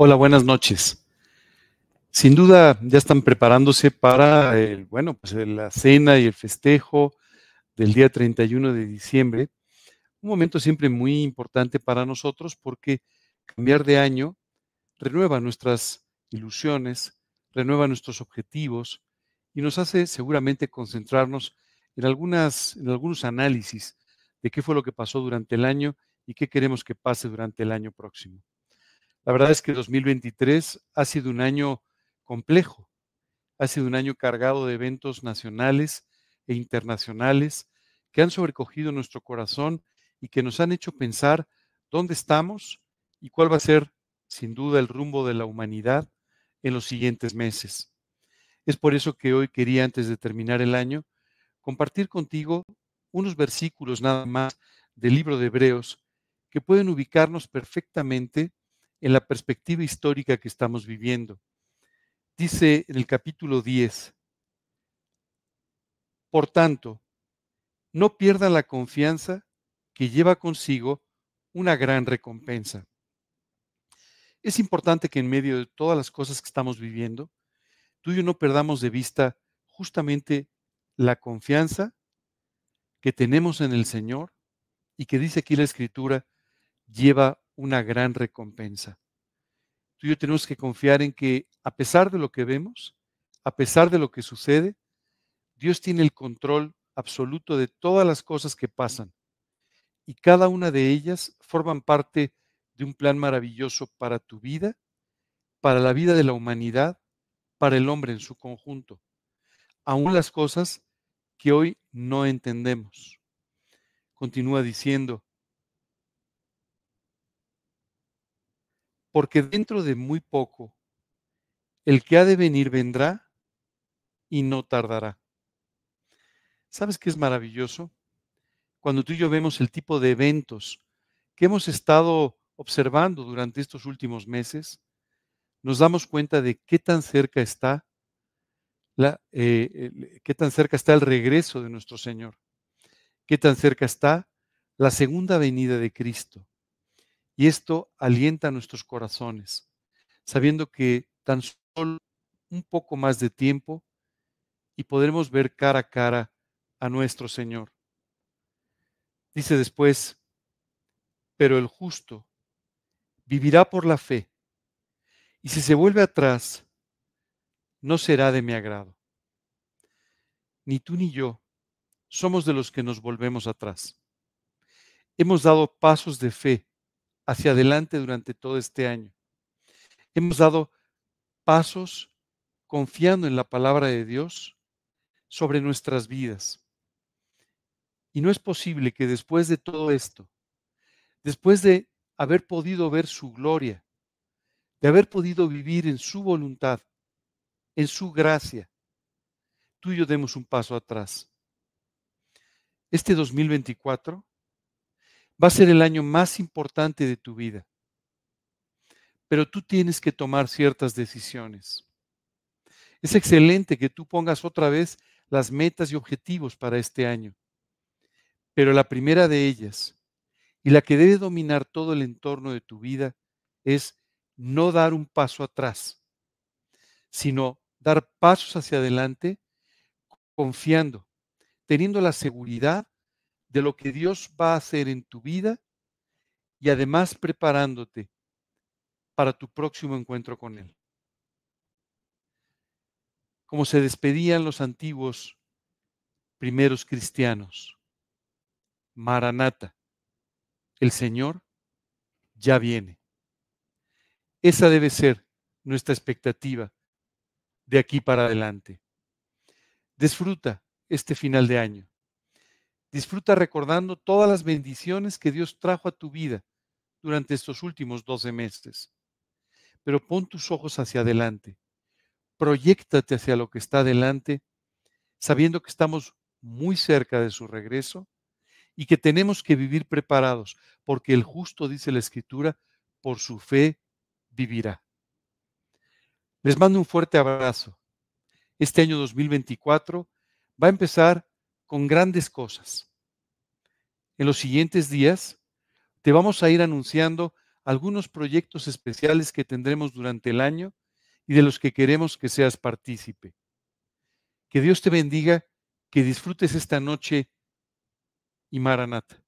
Hola, buenas noches. Sin duda ya están preparándose para el, bueno, pues la cena y el festejo del día 31 de diciembre. Un momento siempre muy importante para nosotros porque cambiar de año renueva nuestras ilusiones, renueva nuestros objetivos y nos hace seguramente concentrarnos en, algunas, en algunos análisis de qué fue lo que pasó durante el año y qué queremos que pase durante el año próximo. La verdad es que 2023 ha sido un año complejo, ha sido un año cargado de eventos nacionales e internacionales que han sobrecogido nuestro corazón y que nos han hecho pensar dónde estamos y cuál va a ser, sin duda, el rumbo de la humanidad en los siguientes meses. Es por eso que hoy quería, antes de terminar el año, compartir contigo unos versículos nada más del libro de Hebreos que pueden ubicarnos perfectamente en la perspectiva histórica que estamos viviendo. Dice en el capítulo 10, por tanto, no pierda la confianza que lleva consigo una gran recompensa. Es importante que en medio de todas las cosas que estamos viviendo, tú y yo no perdamos de vista justamente la confianza que tenemos en el Señor y que dice aquí la Escritura, lleva una gran recompensa. Tú y yo tenemos que confiar en que a pesar de lo que vemos, a pesar de lo que sucede, Dios tiene el control absoluto de todas las cosas que pasan. Y cada una de ellas forman parte de un plan maravilloso para tu vida, para la vida de la humanidad, para el hombre en su conjunto. Aún las cosas que hoy no entendemos. Continúa diciendo, porque dentro de muy poco el que ha de venir vendrá y no tardará. ¿Sabes qué es maravilloso? Cuando tú y yo vemos el tipo de eventos que hemos estado observando durante estos últimos meses, nos damos cuenta de qué tan cerca está la, eh, qué tan cerca está el regreso de nuestro Señor, qué tan cerca está la segunda venida de Cristo. Y esto alienta nuestros corazones, sabiendo que tan solo un poco más de tiempo y podremos ver cara a cara a nuestro Señor. Dice después, pero el justo vivirá por la fe, y si se vuelve atrás, no será de mi agrado. Ni tú ni yo somos de los que nos volvemos atrás. Hemos dado pasos de fe hacia adelante durante todo este año. Hemos dado pasos confiando en la palabra de Dios sobre nuestras vidas. Y no es posible que después de todo esto, después de haber podido ver su gloria, de haber podido vivir en su voluntad, en su gracia, tú y yo demos un paso atrás. Este 2024 va a ser el año más importante de tu vida. Pero tú tienes que tomar ciertas decisiones. Es excelente que tú pongas otra vez las metas y objetivos para este año. Pero la primera de ellas, y la que debe dominar todo el entorno de tu vida, es no dar un paso atrás, sino dar pasos hacia adelante confiando, teniendo la seguridad de lo que Dios va a hacer en tu vida y además preparándote para tu próximo encuentro con Él. Como se despedían los antiguos primeros cristianos. Maranata, el Señor ya viene. Esa debe ser nuestra expectativa de aquí para adelante. Disfruta este final de año. Disfruta recordando todas las bendiciones que Dios trajo a tu vida durante estos últimos 12 meses. Pero pon tus ojos hacia adelante. Proyéctate hacia lo que está adelante, sabiendo que estamos muy cerca de su regreso y que tenemos que vivir preparados, porque el justo, dice la Escritura, por su fe vivirá. Les mando un fuerte abrazo. Este año 2024 va a empezar con grandes cosas. En los siguientes días te vamos a ir anunciando algunos proyectos especiales que tendremos durante el año y de los que queremos que seas partícipe. Que Dios te bendiga, que disfrutes esta noche y Maranata.